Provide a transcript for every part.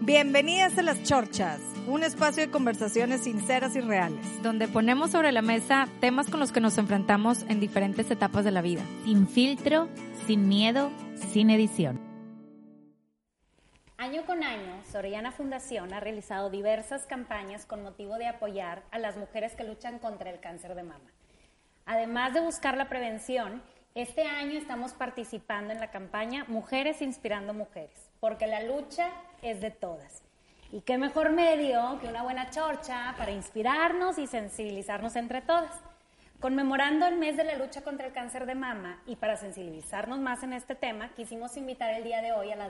Bienvenidas a Las Chorchas, un espacio de conversaciones sinceras y reales. Donde ponemos sobre la mesa temas con los que nos enfrentamos en diferentes etapas de la vida. Sin filtro, sin miedo, sin edición. Año con año, Soriana Fundación ha realizado diversas campañas con motivo de apoyar a las mujeres que luchan contra el cáncer de mama. Además de buscar la prevención, este año estamos participando en la campaña Mujeres Inspirando Mujeres, porque la lucha es de todas. Y qué mejor medio que una buena chorcha para inspirarnos y sensibilizarnos entre todas. Conmemorando el mes de la lucha contra el cáncer de mama y para sensibilizarnos más en este tema, quisimos invitar el día de hoy a la,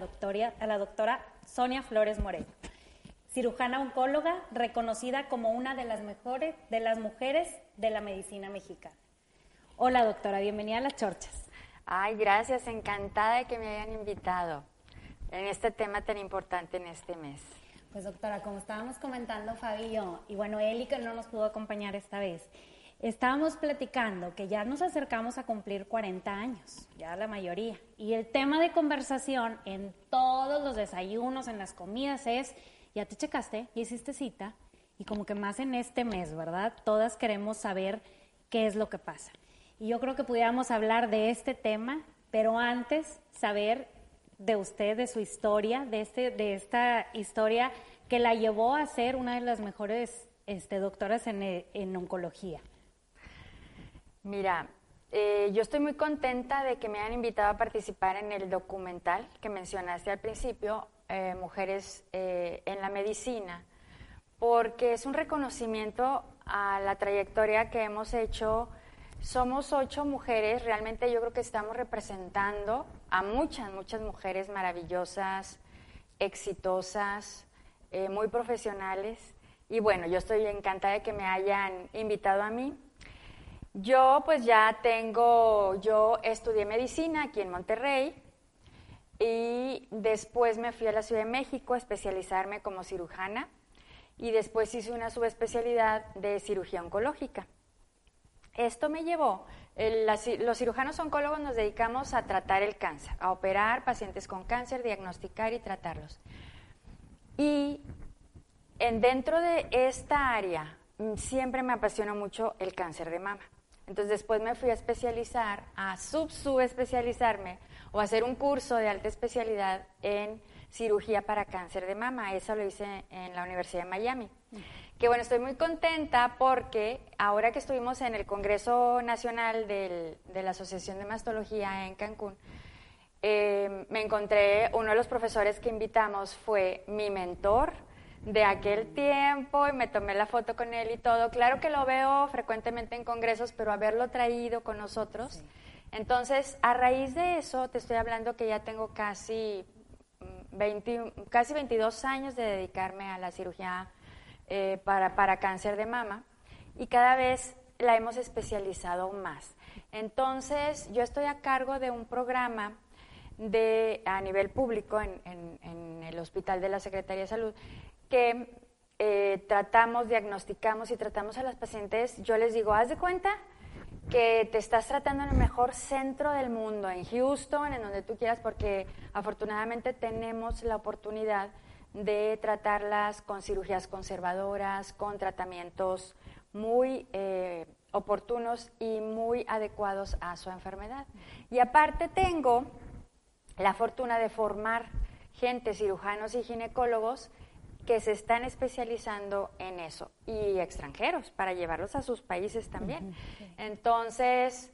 doctora, Sonia Flores Moreno, cirujana oncóloga reconocida como una de las mejores de las mujeres de la medicina mexicana. Hola doctora, bienvenida a las chorchas. Ay, gracias, encantada de que me hayan invitado en este tema tan importante en este mes. Pues doctora, como estábamos comentando Fabi y yo, y bueno, Eli que no nos pudo acompañar esta vez, estábamos platicando que ya nos acercamos a cumplir 40 años, ya la mayoría, y el tema de conversación en todos los desayunos, en las comidas es, ya te checaste, ya hiciste cita, y como que más en este mes, ¿verdad? Todas queremos saber qué es lo que pasa. Y yo creo que pudiéramos hablar de este tema, pero antes saber de usted, de su historia, de, este, de esta historia que la llevó a ser una de las mejores este, doctoras en, en oncología. Mira, eh, yo estoy muy contenta de que me hayan invitado a participar en el documental que mencionaste al principio, eh, Mujeres eh, en la Medicina, porque es un reconocimiento a la trayectoria que hemos hecho somos ocho mujeres, realmente yo creo que estamos representando a muchas, muchas mujeres maravillosas, exitosas, eh, muy profesionales. Y bueno, yo estoy encantada de que me hayan invitado a mí. Yo pues ya tengo, yo estudié medicina aquí en Monterrey y después me fui a la Ciudad de México a especializarme como cirujana y después hice una subespecialidad de cirugía oncológica. Esto me llevó, los cirujanos oncólogos nos dedicamos a tratar el cáncer, a operar pacientes con cáncer, diagnosticar y tratarlos. Y en, dentro de esta área mm, siempre me apasionó mucho el cáncer de mama. Entonces después me fui a especializar, a sub-subespecializarme o hacer un curso de alta especialidad en cirugía para cáncer de mama. Eso lo hice en la Universidad de Miami que bueno, estoy muy contenta porque ahora que estuvimos en el Congreso Nacional de la Asociación de Mastología en Cancún, eh, me encontré, uno de los profesores que invitamos fue mi mentor de aquel tiempo y me tomé la foto con él y todo. Claro que lo veo frecuentemente en congresos, pero haberlo traído con nosotros. Entonces, a raíz de eso, te estoy hablando que ya tengo casi, 20, mm, casi 22 años de dedicarme a la cirugía eh, para, para cáncer de mama y cada vez la hemos especializado más. Entonces, yo estoy a cargo de un programa de, a nivel público en, en, el Hospital de la Secretaría de Salud que eh, tratamos, diagnosticamos y tratamos a las pacientes. Yo les digo, haz de cuenta que te estás tratando en el mejor centro del mundo, en Houston, en donde tú quieras, porque afortunadamente tenemos la oportunidad de tratarlas con cirugías conservadoras, con tratamientos muy eh, oportunos y muy adecuados a su enfermedad. Y aparte tengo la fortuna de formar gente, cirujanos y ginecólogos que se están especializando en eso y extranjeros para llevarlos a sus países también. Entonces,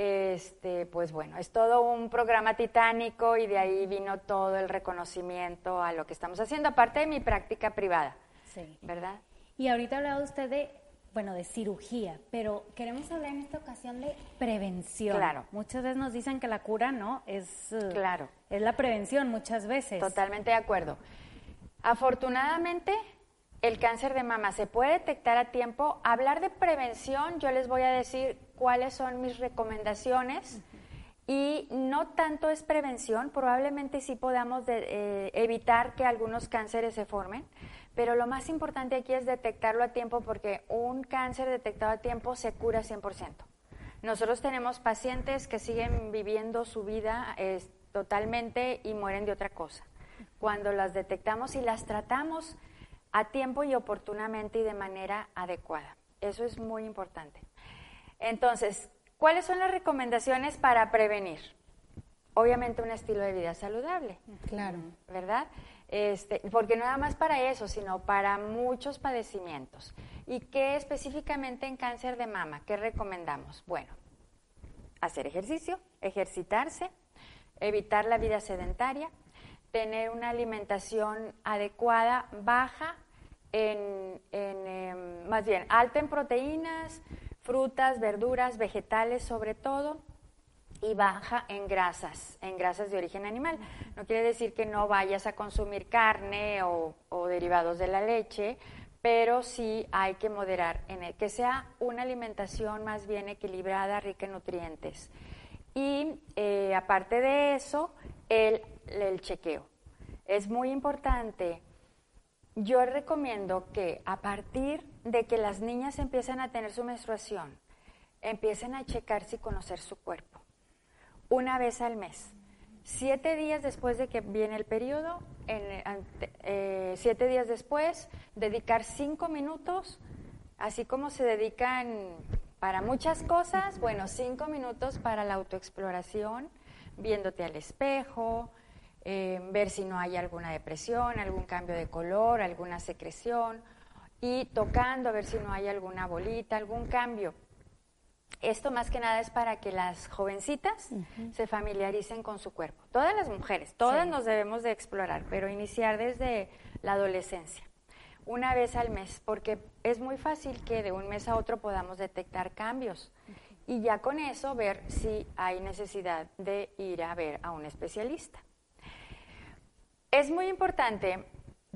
este, pues bueno, es todo un programa titánico y de ahí vino todo el reconocimiento a lo que estamos haciendo, aparte de mi práctica privada. Sí. ¿Verdad? Y ahorita hablaba usted de, bueno, de cirugía, pero queremos hablar en esta ocasión de prevención. Claro. Muchas veces nos dicen que la cura, ¿no? Es, uh, claro. es la prevención muchas veces. Totalmente de acuerdo. Afortunadamente, el cáncer de mama se puede detectar a tiempo. Hablar de prevención, yo les voy a decir cuáles son mis recomendaciones. Y no tanto es prevención, probablemente sí podamos eh, evitar que algunos cánceres se formen, pero lo más importante aquí es detectarlo a tiempo porque un cáncer detectado a tiempo se cura 100%. Nosotros tenemos pacientes que siguen viviendo su vida totalmente y mueren de otra cosa. Cuando las detectamos y las tratamos a tiempo y oportunamente y de manera adecuada. Eso es muy importante. Entonces, ¿cuáles son las recomendaciones para prevenir? Obviamente un estilo de vida saludable. Claro. ¿Verdad? Este, porque no nada más para eso, sino para muchos padecimientos. ¿Y qué específicamente en cáncer de mama? ¿Qué recomendamos? Bueno, hacer ejercicio, ejercitarse, evitar la vida sedentaria, tener una alimentación adecuada, baja en, em, más bien alta en proteínas, frutas, verduras, vegetales sobre todo, y baja en grasas, en grasas de origen animal. No quiere decir que no vayas a consumir carne o, derivados de la leche, pero sí hay que moderar en el que sea una alimentación más bien equilibrada, rica en nutrientes. Y eh, aparte de eso, el, el chequeo. Es muy importante. Yo recomiendo que a partir de que las niñas empiecen a tener su menstruación, empiecen a checarse y conocer su cuerpo una vez al mes. Siete días después de que viene el periodo, eh, siete días después, dedicar cinco minutos, así como se dedican para muchas cosas, bueno, cinco minutos para la autoexploración, viéndote al espejo, eh, ver si no hay alguna depresión, algún cambio de color, alguna secreción, y tocando a ver si no hay alguna bolita, algún cambio. Esto más que nada es para que las jovencitas se familiaricen con su cuerpo. Todas las mujeres, todas nos debemos de explorar, pero iniciar desde la adolescencia, una vez al mes, porque es muy fácil que de un mes a otro podamos detectar cambios y ya con eso ver si hay necesidad de ir a ver a un especialista. Es muy importante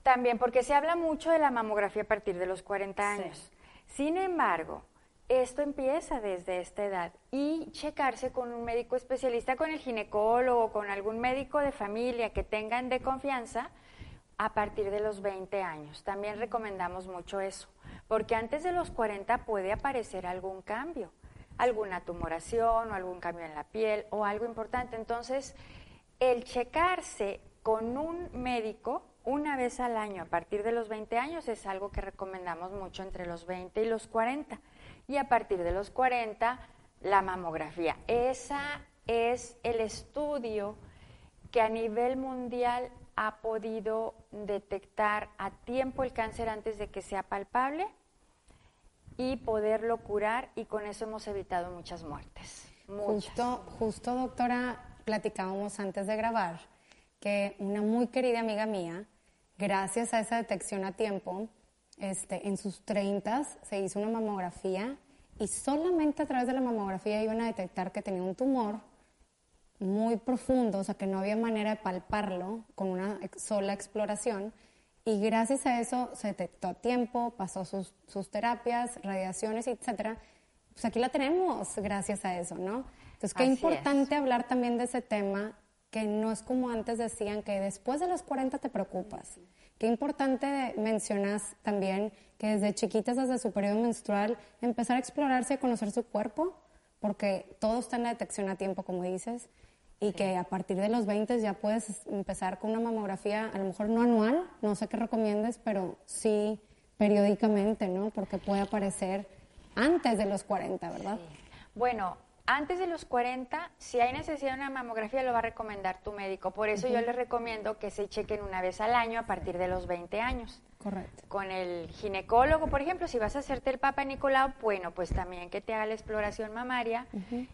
también porque se habla mucho de la mamografía a partir de los 40 años. Sin embargo, esto empieza desde esta edad y checarse con un médico especialista, con el ginecólogo, con algún médico de familia que tengan de confianza a partir de los 20 años. También recomendamos mucho eso, porque antes de los 40 puede aparecer algún cambio, alguna tumoración o algún cambio en la piel o algo importante. Entonces, el checarse con un médico una vez al año a partir de los 20 años es algo que recomendamos mucho entre los 20 y los 40 y a partir de los 40 la mamografía. Esa es el estudio que a nivel mundial ha podido detectar a tiempo el cáncer antes de que sea palpable y poderlo curar y con eso hemos evitado muchas muertes. Justo, justo doctora, platicábamos antes de grabar que una muy querida amiga mía, gracias a esa detección a tiempo, este, en sus 30 se hizo una mamografía y solamente a través de la mamografía iban a detectar que tenía un tumor muy profundo, o sea que no había manera de palparlo con una sola exploración. Y gracias a eso se detectó a tiempo, pasó sus, sus terapias, radiaciones, etcétera. Pues aquí la tenemos gracias a eso, ¿no? Entonces, qué importante hablar también de ese tema, que no es como antes decían que después de los 40 te preocupas. Qué importante mencionas también que desde chiquitas, desde su periodo menstrual, empezar a explorarse y conocer su cuerpo, porque todo está en la detección a tiempo, como dices, y que a partir de los 20 ya puedes empezar con una mamografía, a lo mejor no anual, no sé qué recomiendes, pero sí periódicamente, ¿no? Porque puede aparecer antes de los 40, ¿verdad? Bueno, antes de los 40, si hay necesidad de una mamografía, lo va a recomendar tu médico. Por eso yo les recomiendo que se chequen una vez al año a partir de los 20 años. Correcto. Con el ginecólogo, por ejemplo, si vas a hacerte el Papa Nicolau, bueno, pues también que te haga la exploración mamaria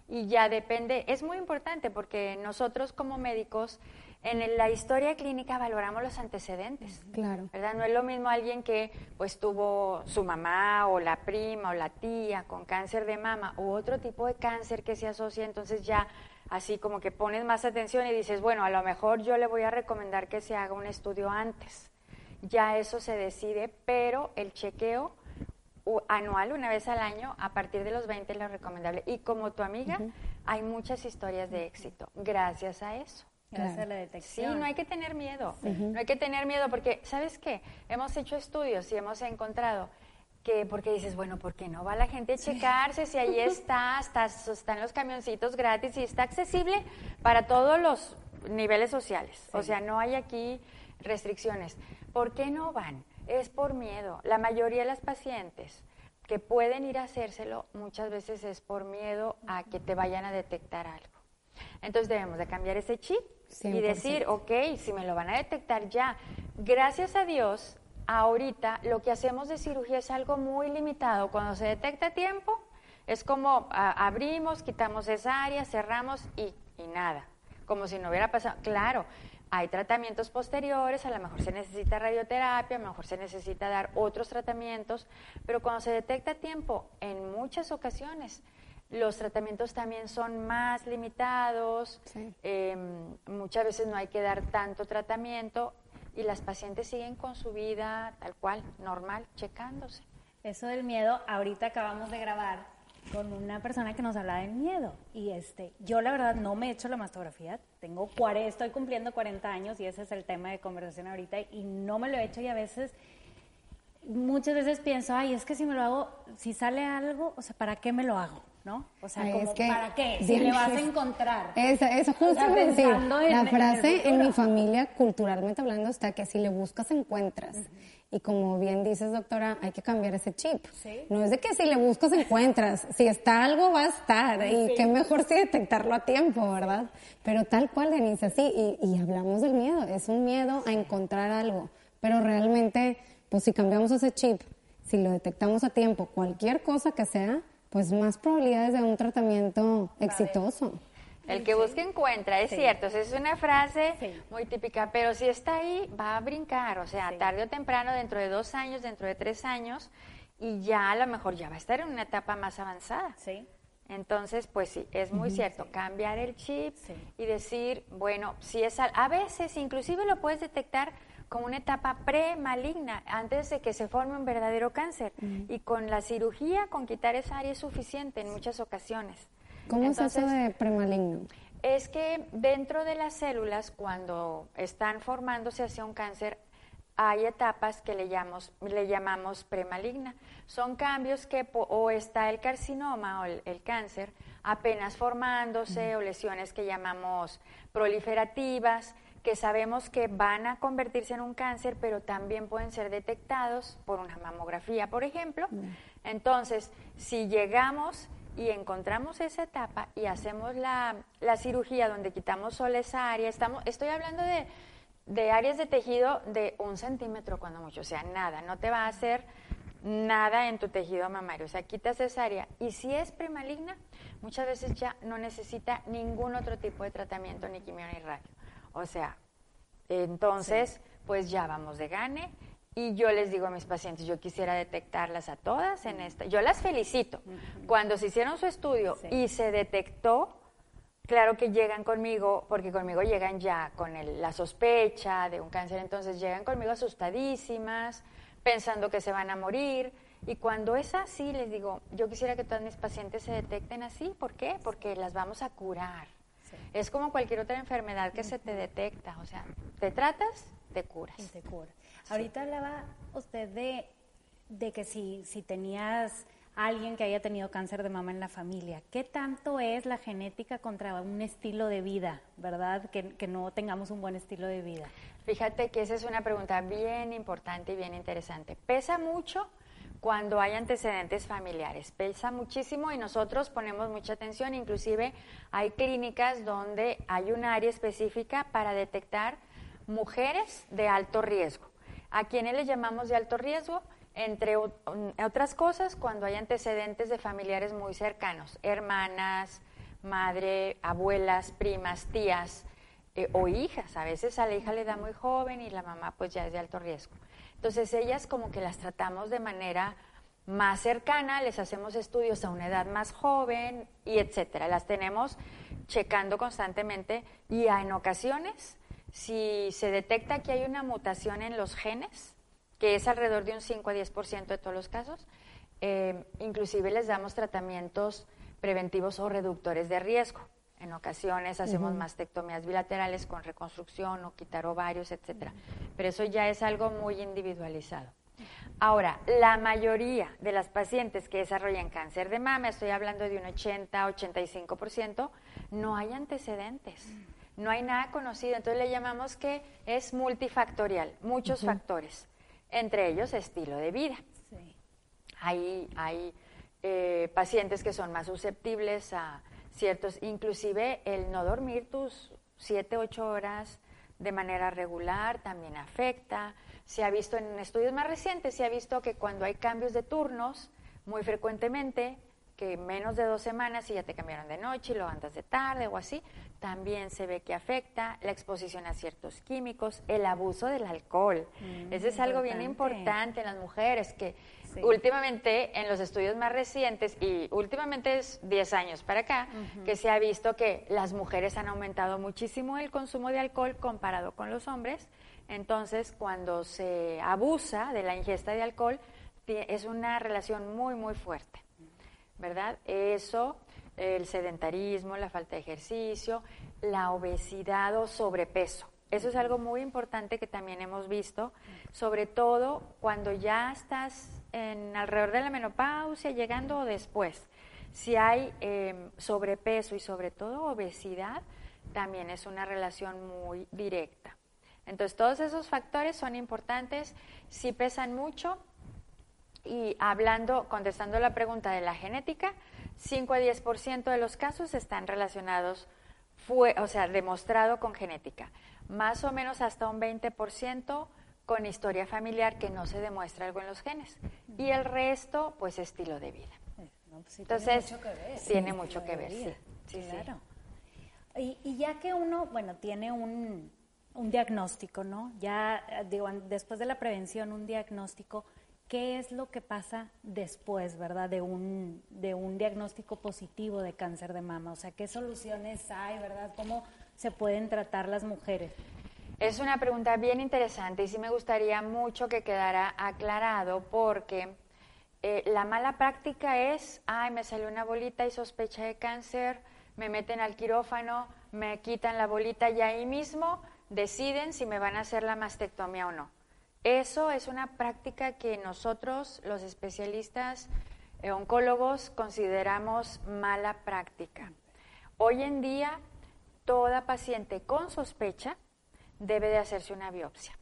y ya depende, es muy importante porque nosotros como médicos en la historia clínica valoramos los antecedentes. Claro. ¿Verdad? No es lo mismo alguien que pues tuvo su mamá o la prima o la tía con cáncer de mama u otro tipo de cáncer que se asocia, entonces ya así como que pones más atención y dices, bueno, a lo mejor yo le voy a recomendar que se haga un estudio antes. Ya eso se decide, pero el chequeo anual, una vez al año, a partir de los 20 es lo recomendable. Y como tu amiga, hay muchas historias de éxito gracias a eso. Gracias a la detección. Sí, no hay que tener miedo. No hay que tener miedo porque, ¿sabes qué? Hemos hecho estudios y hemos encontrado que, porque dices, bueno, ¿por qué no va la gente a checarse si ahí está, está, están los camioncitos gratis y está accesible para todos los niveles sociales? O sea, no hay aquí restricciones. ¿Por qué no van? Es por miedo. La mayoría de las pacientes que pueden ir a hacérselo muchas veces es por miedo a que te vayan a detectar algo. Entonces debemos de cambiar ese chip y decir, ok, si me lo van a detectar ya. Gracias a Dios, ahorita lo que hacemos de cirugía es algo muy limitado. Cuando se detecta a tiempo, es como abrimos, quitamos esa área, cerramos y, y nada, como si no hubiera pasado. Claro, hay tratamientos posteriores, a lo mejor se necesita radioterapia, a lo mejor se necesita dar otros tratamientos, pero cuando se detecta a tiempo, en muchas ocasiones, los tratamientos también son más limitados, em, muchas veces no hay que dar tanto tratamiento y las pacientes siguen con su vida tal cual, normal, checándose. Eso del miedo, ahorita acabamos de grabar con una persona que nos hablaba del miedo y este, yo la verdad no me he hecho la mastografía, tengo estoy cumpliendo 40 años y ese es el tema de conversación ahorita y no me lo he hecho y a veces muchas veces pienso, ay, es que si me lo hago, si sale algo, o sea, ¿para qué me lo hago? ¿No? O sea, ¿para qué? Si le vas a encontrar. Eso, eso justo decir. la frase en, mi familia, culturalmente hablando, está que si le buscas, encuentras. Y como bien dices, doctora, hay que cambiar ese chip. No es de que si le buscas, encuentras. Si está algo, va a estar. Y qué mejor si detectarlo a tiempo, ¿verdad? Pero tal cual, Denise, así. Y, y hablamos del miedo. Es un miedo a encontrar algo. Pero realmente, pues si cambiamos ese chip, si lo detectamos a tiempo, cualquier cosa que sea, pues más probabilidades de un tratamiento exitoso. El que busca encuentra, es cierto, es una frase muy típica, pero si está ahí, va a brincar, o sea, tarde o temprano, dentro de dos años, dentro de tres años, y ya a lo mejor ya va a estar en una etapa más avanzada. Sí. Entonces, pues sí, es muy cierto, cambiar el chip y decir, bueno, si es, a veces inclusive lo puedes detectar como una etapa pre-maligna, antes de que se forme un verdadero cáncer. Y con la cirugía, con quitar esa área es suficiente en muchas ocasiones. ¿Cómo es eso de premaligno? Es que dentro de las células, cuando están formándose hacia un cáncer, hay etapas que le llamamos, le llamamos premaligna. Son cambios que o está el carcinoma o el, cáncer apenas formándose o lesiones que llamamos proliferativas que sabemos que van a convertirse en un cáncer, pero también pueden ser detectados por una mamografía, por ejemplo. Entonces, si llegamos y encontramos esa etapa y hacemos la, cirugía donde quitamos solo esa área, estamos, estoy hablando de, de áreas de tejido de un centímetro cuando mucho, o sea, nada, no te va a hacer nada en tu tejido mamario, o sea, quitas esa área. Y si es premaligna, muchas veces ya no necesita ningún otro tipo de tratamiento, ni quimio ni radio. O sea, entonces, pues ya vamos de gane. Y yo les digo a mis pacientes, yo quisiera detectarlas a todas en esta. Yo las felicito. Cuando se hicieron su estudio y se detectó, claro que llegan conmigo, porque conmigo llegan ya con la sospecha de un cáncer, entonces llegan conmigo asustadísimas, pensando que se van a morir. Y cuando es así, les digo, yo quisiera que todas mis pacientes se detecten así. ¿Por qué? Porque las vamos a curar. Es como cualquier otra enfermedad que se te detecta, o sea, te tratas, te curas. Y te curas. Ahorita hablaba usted de, de que si, si tenías alguien que haya tenido cáncer de mama en la familia, ¿qué tanto es la genética contra un estilo de vida, verdad? Que, que no tengamos un buen estilo de vida. Fíjate que esa es una pregunta bien importante y bien interesante. Pesa mucho cuando hay antecedentes familiares. Pesa muchísimo y nosotros ponemos mucha atención, inclusive hay clínicas donde hay un área específica para detectar mujeres de alto riesgo. ¿A quienes les llamamos de alto riesgo? Entre otras cosas, cuando hay antecedentes de familiares muy cercanos, hermanas, madre, abuelas, primas, tías eh, o hijas. A veces a la hija le da muy joven y la mamá pues ya es de alto riesgo. Entonces ellas como que las tratamos de manera más cercana, les hacemos estudios a una edad más joven y etcétera. Las tenemos checando constantemente y en ocasiones, si se detecta que hay una mutación en los genes, que es alrededor de un 5 a 10% de todos los casos, eh, inclusive les damos tratamientos preventivos o reductores de riesgo. En ocasiones hacemos mastectomías bilaterales con reconstrucción o quitar ovarios, etcétera. Pero eso ya es algo muy individualizado. Ahora, la mayoría de las pacientes que desarrollan cáncer de mama, estoy hablando de un 80-85%, no hay antecedentes, no hay nada conocido. Entonces le llamamos que es multifactorial, muchos factores, entre ellos estilo de vida. Hay, hay eh, pacientes que son más susceptibles a ciertos, inclusive el no dormir tus 7, 8 horas de manera regular también afecta se ha visto en estudios más recientes, se ha visto que cuando hay cambios de turnos, muy frecuentemente, que menos de dos semanas y ya te cambiaron de noche y lo andas de tarde o así, también se ve que afecta la exposición a ciertos químicos, el abuso del alcohol. Mm, Ese es algo bien importante en las mujeres, que últimamente en los estudios más recientes, y últimamente es 10 años para acá, que se ha visto que las mujeres han aumentado muchísimo el consumo de alcohol comparado con los hombres entonces, cuando se abusa de la ingesta de alcohol, es una relación muy, muy fuerte, ¿verdad? Eso, el sedentarismo, la falta de ejercicio, la obesidad o sobrepeso. Eso es algo muy importante que también hemos visto, sobre todo cuando ya estás en alrededor de la menopausia, llegando o después. Si hay em, sobrepeso y sobre todo obesidad, también es una relación muy directa. Entonces, todos esos factores son importantes, sí pesan mucho. Y hablando, contestando la pregunta de la genética, 5 a 10% de los casos están relacionados, fue, o sea, demostrado con genética. Más o menos hasta un 20% con historia familiar que no se demuestra algo en los genes. Y el resto, pues estilo de vida. Pues Entonces, tiene mucho que ver. sí. claro. Y, y, ya que uno, bueno, tiene un, un diagnóstico, ¿no? Ya, eh, digo, después de la prevención, un diagnóstico, ¿qué es lo que pasa después, verdad, de un, de un diagnóstico positivo de cáncer de mama? O sea, ¿qué soluciones hay, verdad? ¿Cómo se pueden tratar las mujeres? Es una pregunta bien interesante y sí me gustaría mucho que quedara aclarado porque eh, la mala práctica es, ay, me salió una bolita y sospecha de cáncer, me meten al quirófano, me quitan la bolita y ahí mismo deciden si me van a hacer la mastectomía o no. Eso es una práctica que nosotros, los especialistas eh, oncólogos, consideramos mala práctica. Hoy en día, toda paciente con sospecha debe de hacerse una biopsia.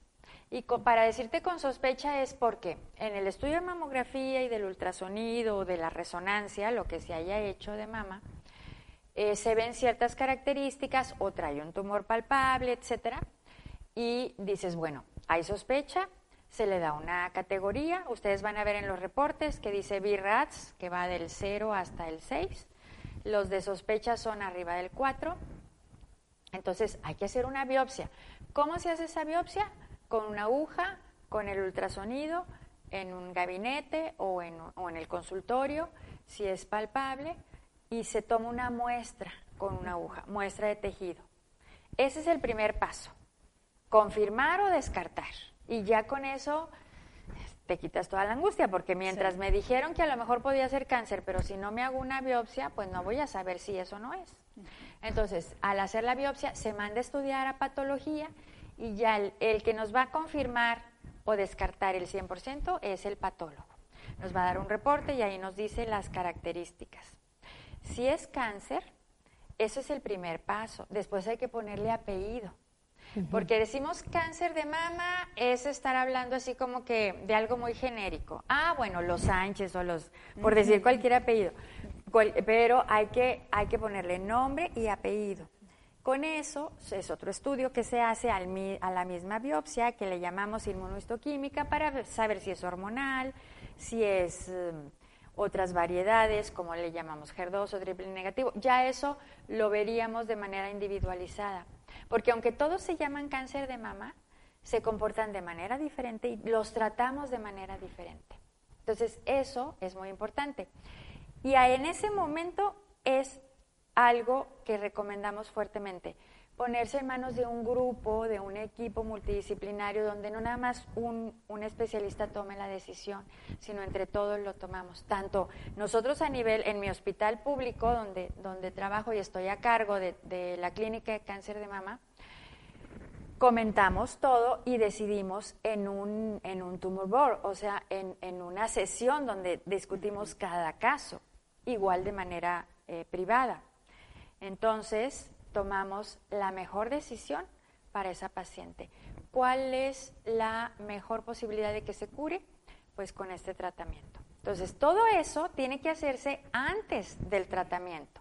Y para decirte con sospecha es porque en el estudio de mamografía y del ultrasonido o de la resonancia, lo que se haya hecho de mama, eh, se ven ciertas características o trae un tumor palpable, etcétera, y dices, bueno, hay sospecha, se le da una categoría, ustedes van a ver en los reportes que dice BRATS, que va del 0 hasta el 6, los de sospecha son arriba del 4, entonces hay que hacer una biopsia. ¿Cómo se hace esa biopsia? Con una aguja, con el ultrasonido, en un gabinete o en, o en el consultorio, si es palpable, y se toma una muestra con una aguja, muestra de tejido. Ese es el primer paso, confirmar o descartar. Y ya con eso te quitas toda la angustia, porque mientras me dijeron que a lo mejor podía ser cáncer, pero si no me hago una biopsia, pues no voy a saber si eso no es. Entonces, al hacer la biopsia, se manda a estudiar a patología y ya el, el que nos va a confirmar o descartar el 100% es el patólogo. Nos va a dar un reporte y ahí nos dice las características. Si es cáncer, eso es el primer paso. Después hay que ponerle apellido. Porque decimos cáncer de mama es estar hablando así como que de algo muy genérico. Ah, bueno, los Sánchez o los, por decir cualquier apellido. Pero hay que, hay que ponerle nombre y apellido. Con eso es otro estudio que se hace a la misma biopsia que le llamamos inmunohistoquímica para saber si es hormonal, si es em, otras variedades, como le llamamos HER2 o triple negativo. Ya eso lo veríamos de manera individualizada. Porque aunque todos se llaman cáncer de mama, se comportan de manera diferente y los tratamos de manera diferente. Entonces, eso es muy importante. Y en ese momento es algo que recomendamos fuertemente ponerse en manos de un grupo, de un equipo multidisciplinario, donde no nada más un, especialista tome la decisión, sino entre todos lo tomamos. Tanto nosotros a nivel, en mi hospital público, donde, donde trabajo y estoy a cargo de, la clínica de cáncer de mama, comentamos todo y decidimos en un, en un tumor board, o sea, en, en una sesión donde discutimos cada caso, igual de manera eh, privada. Entonces, tomamos la mejor decisión para esa paciente. ¿Cuál es la mejor posibilidad de que se cure? Pues con este tratamiento. Entonces, todo eso tiene que hacerse antes del tratamiento.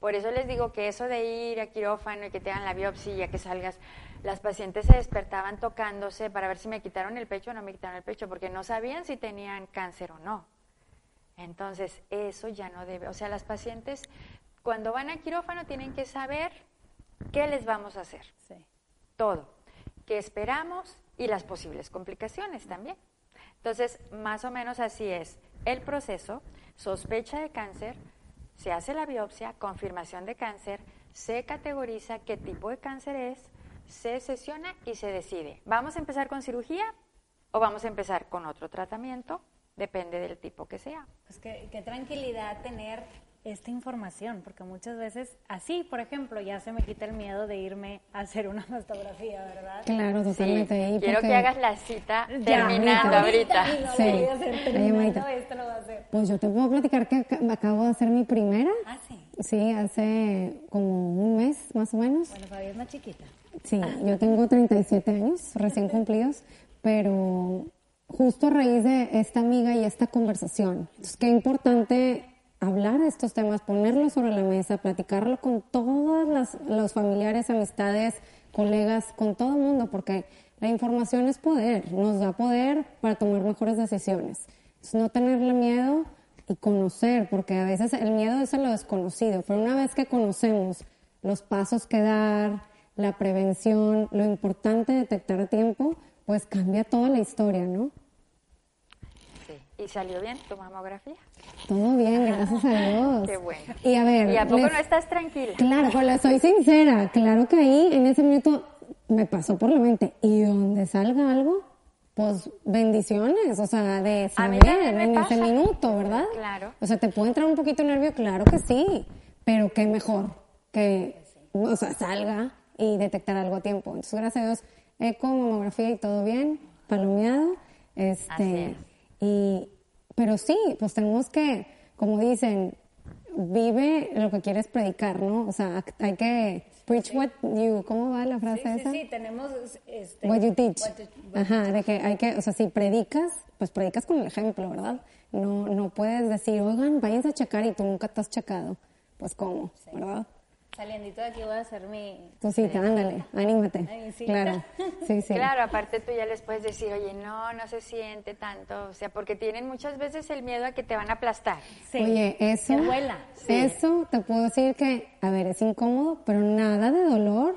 Por eso les digo que eso de ir a quirófano y que te hagan la biopsia y que salgas, las pacientes se despertaban tocándose para ver si me quitaron el pecho o no me quitaron el pecho, porque no sabían si tenían cáncer o no. Entonces, eso ya no debe, o sea, las pacientes cuando van a quirófano tienen que saber qué les vamos a hacer. Todo. Qué esperamos y las posibles complicaciones también. Entonces, más o menos así es el proceso, sospecha de cáncer, se hace la biopsia, confirmación de cáncer, se categoriza qué tipo de cáncer es, se sesiona y se decide. ¿Vamos a empezar con cirugía o vamos a empezar con otro tratamiento? Depende del tipo que sea. Pues qué, qué tranquilidad tener esta información, porque muchas veces así, por ejemplo, ya se me quita el miedo de irme a hacer una mastografía, ¿verdad? Claro, totalmente. Quiero que hagas la cita terminando ahorita. sí. Pues yo te puedo platicar que acabo de hacer mi primera. Ah, sí. Sí, hace como un mes más o menos. Bueno, todavía es más chiquita. Sí, yo tengo 37 años recién cumplidos, pero justo a raíz de esta amiga y esta conversación. Entonces, qué importante hablar de estos temas, ponerlos sobre la mesa, platicarlo con todos los familiares, amistades, colegas, con todo el mundo, porque la información es poder, nos da poder para tomar mejores decisiones. Es no tenerle miedo y conocer, porque a veces el miedo es a lo desconocido, pero una vez que conocemos los pasos que dar, la prevención, lo importante de detectar a tiempo, pues cambia toda la historia, ¿no? ¿Y salió bien tu mamografía? Todo bien, gracias a Dios. Qué bueno. Y a ver. ¿Y a poco no estás tranquila? Claro, pues soy sincera. Claro que ahí, en ese minuto, me pasó por la mente. Y donde salga algo, pues bendiciones, o sea, de saber en ese minuto, ¿verdad? Claro. O sea, ¿te puede entrar un poquito nervio? Claro que sí. Pero qué mejor que, o sea, salga y detectar algo a tiempo. Entonces, gracias a Dios, eco, mamografía y todo bien, palomeado. Este, y, pero sí, pues tenemos que, como dicen, vive lo que quieres predicar, ¿no? O sea, hay que preach what you, ¿cómo va la frase esa? Sí, sí, tenemos este, what you teach. Ajá, de que hay que, o sea, si predicas, pues predicas con el ejemplo, ¿verdad? No, no puedes decir, oigan, váyanse a checar y tú nunca te has checado. Pues cómo, ¿verdad? Saliendito de aquí voy a hacer mi... Tu cita, ándale, anímate. Claro, sí, sí. Claro, aparte tú ya les puedes decir, oye, no, no se siente tanto, o sea, porque tienen muchas veces el miedo a que te van a aplastar. Sí. Oye, eso... Que vuela. Eso te puedo decir que, a ver, es incómodo, pero nada de dolor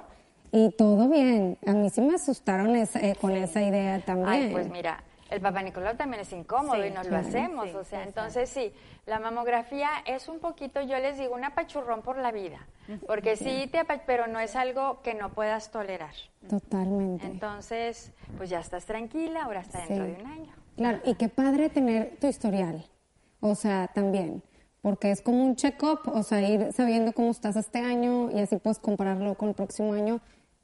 y todo bien. A mí sí me asustaron eh, con esa idea también. Ay, pues mira, el Papa Nicolau también es incómodo y nos lo hacemos, o sea, entonces sí, la mamografía es un poquito, yo les digo, un apachurrón por la vida, porque sí te pero no es algo que no puedas tolerar. Totalmente. Entonces, pues ya estás tranquila, ahora está dentro de un año. Claro, y qué padre tener tu historial, o sea, también, porque es como un check-up, o sea, ir sabiendo cómo estás este año y así puedes compararlo con el próximo año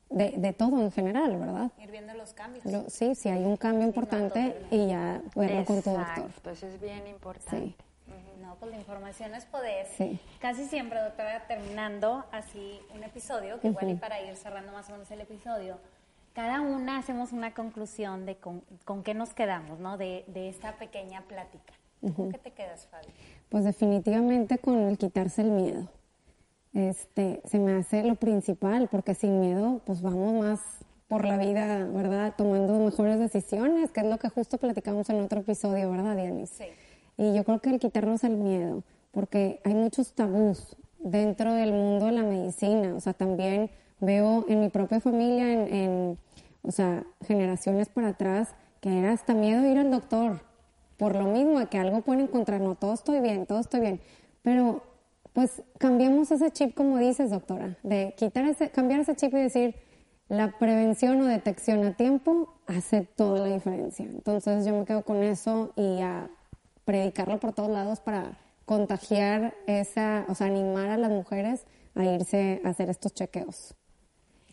de, de, todo en general, ¿verdad? Ir viendo los cambios. sí, sí, hay un cambio importante y ya verlo con tu doctor. Entonces es bien importante. No, pues la información es poder. Sí. Casi siempre, doctora, terminando así un episodio, que igual y para ir cerrando más o menos el episodio, cada una hacemos una conclusión de con, con qué nos quedamos, ¿no? De, de esta pequeña plática. ¿Con qué te quedas, Fabi? Pues definitivamente con el quitarse el miedo este, se me hace lo principal, porque sin miedo, pues vamos más por la vida, ¿verdad? Tomando mejores decisiones, que es lo que justo platicamos en otro episodio, ¿verdad, Dianis? Sí. Y yo creo que el quitarnos el miedo, porque hay muchos tabús dentro del mundo de la medicina, o sea, también veo en mi propia familia, en, en o sea, generaciones para atrás, que era hasta miedo ir al doctor, por lo mismo de que algo pueden encontrar, no, todo estoy bien, todo estoy bien, pero pues cambiemos ese chip como dices, doctora, de quitar ese, cambiar ese chip y decir, la prevención o detección a tiempo hace toda la diferencia. Entonces yo me quedo con eso y a predicarlo por todos lados para contagiar esa, o sea, animar a las mujeres a irse a hacer estos chequeos.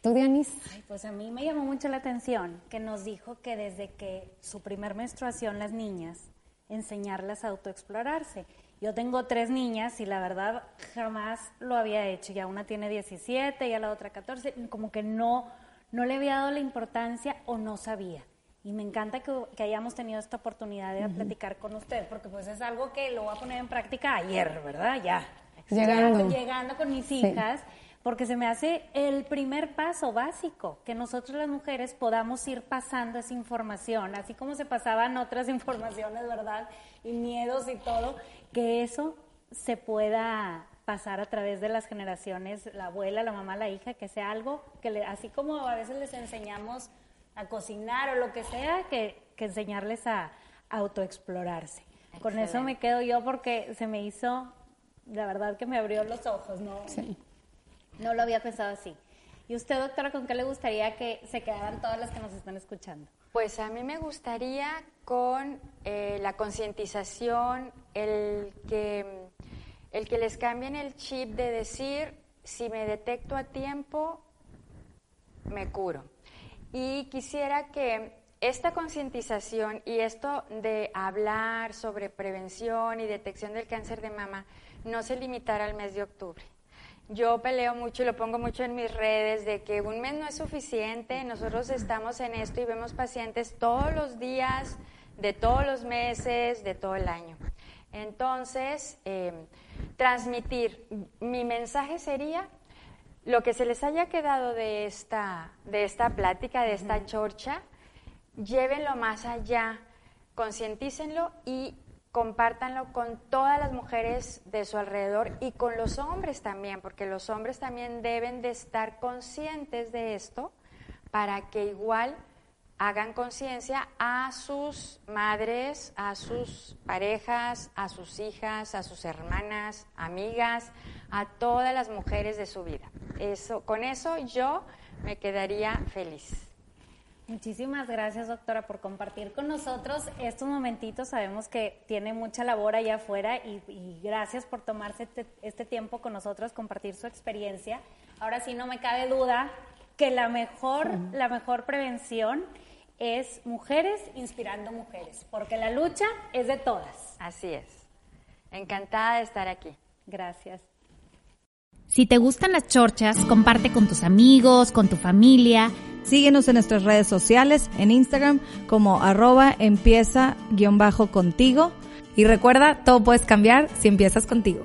¿Tú, Dianis? Pues a mí me llamó mucho la atención que nos dijo que desde que su primer menstruación las niñas, enseñarlas a autoexplorarse. Yo tengo tres niñas y la verdad jamás lo había hecho. Ya una tiene 17, ya la otra 14, como que no, no le había dado la importancia o no sabía. Y me encanta que, que hayamos tenido esta oportunidad de platicar con ustedes, porque pues es algo que lo voy a poner en práctica ayer, ¿verdad? Ya. Llegando. Ya, llegando con mis hijas porque se me hace el primer paso básico, que nosotros las mujeres podamos ir pasando esa información, así como se pasaban otras informaciones, ¿verdad? Y miedos y todo, que eso se pueda pasar a través de las generaciones, la abuela, la mamá, la hija, que sea algo que le, así como a veces les enseñamos a cocinar o lo que sea, que, que enseñarles a, autoexplorarse. Con eso me quedo yo porque se me hizo, la verdad que me abrió los ojos, ¿no? Sí. No lo había pensado así. ¿Y usted, doctora, con qué le gustaría que se quedaran todas las que nos están escuchando? Pues a mí me gustaría con eh, la concientización, el que, el que les cambien el chip de decir, si me detecto a tiempo, me curo. Y quisiera que esta concientización y esto de hablar sobre prevención y detección del cáncer de mama no se limitara al mes de octubre yo peleo mucho y lo pongo mucho en mis redes de que un mes no es suficiente, nosotros estamos en esto y vemos pacientes todos los días, de todos los meses, de todo el año. Entonces, em, transmitir, mi mensaje sería lo que se les haya quedado de esta, de esta plática, de esta chorcha, llévenlo más allá, concientícenlo y compártanlo con todas las mujeres de su alrededor y con los hombres también, porque los hombres también deben de estar conscientes de esto para que igual hagan conciencia a sus madres, a sus parejas, a sus hijas, a sus hermanas, amigas, a todas las mujeres de su vida. Eso, con eso yo me quedaría feliz. Muchísimas gracias, doctora, por compartir con nosotros estos momentitos. Sabemos que tiene mucha labor allá afuera y, gracias por tomarse este, este, tiempo con nosotros, compartir su experiencia. Ahora sí, no me cabe duda que la mejor, la mejor prevención es mujeres inspirando mujeres, porque la lucha es de todas. Así es. Encantada de estar aquí. Gracias. Si te gustan las chorchas, comparte con tus amigos, con tu familia. Síguenos en nuestras redes sociales, en Instagram como arroba empieza guion bajo contigo. Y recuerda, todo puedes cambiar si empiezas contigo.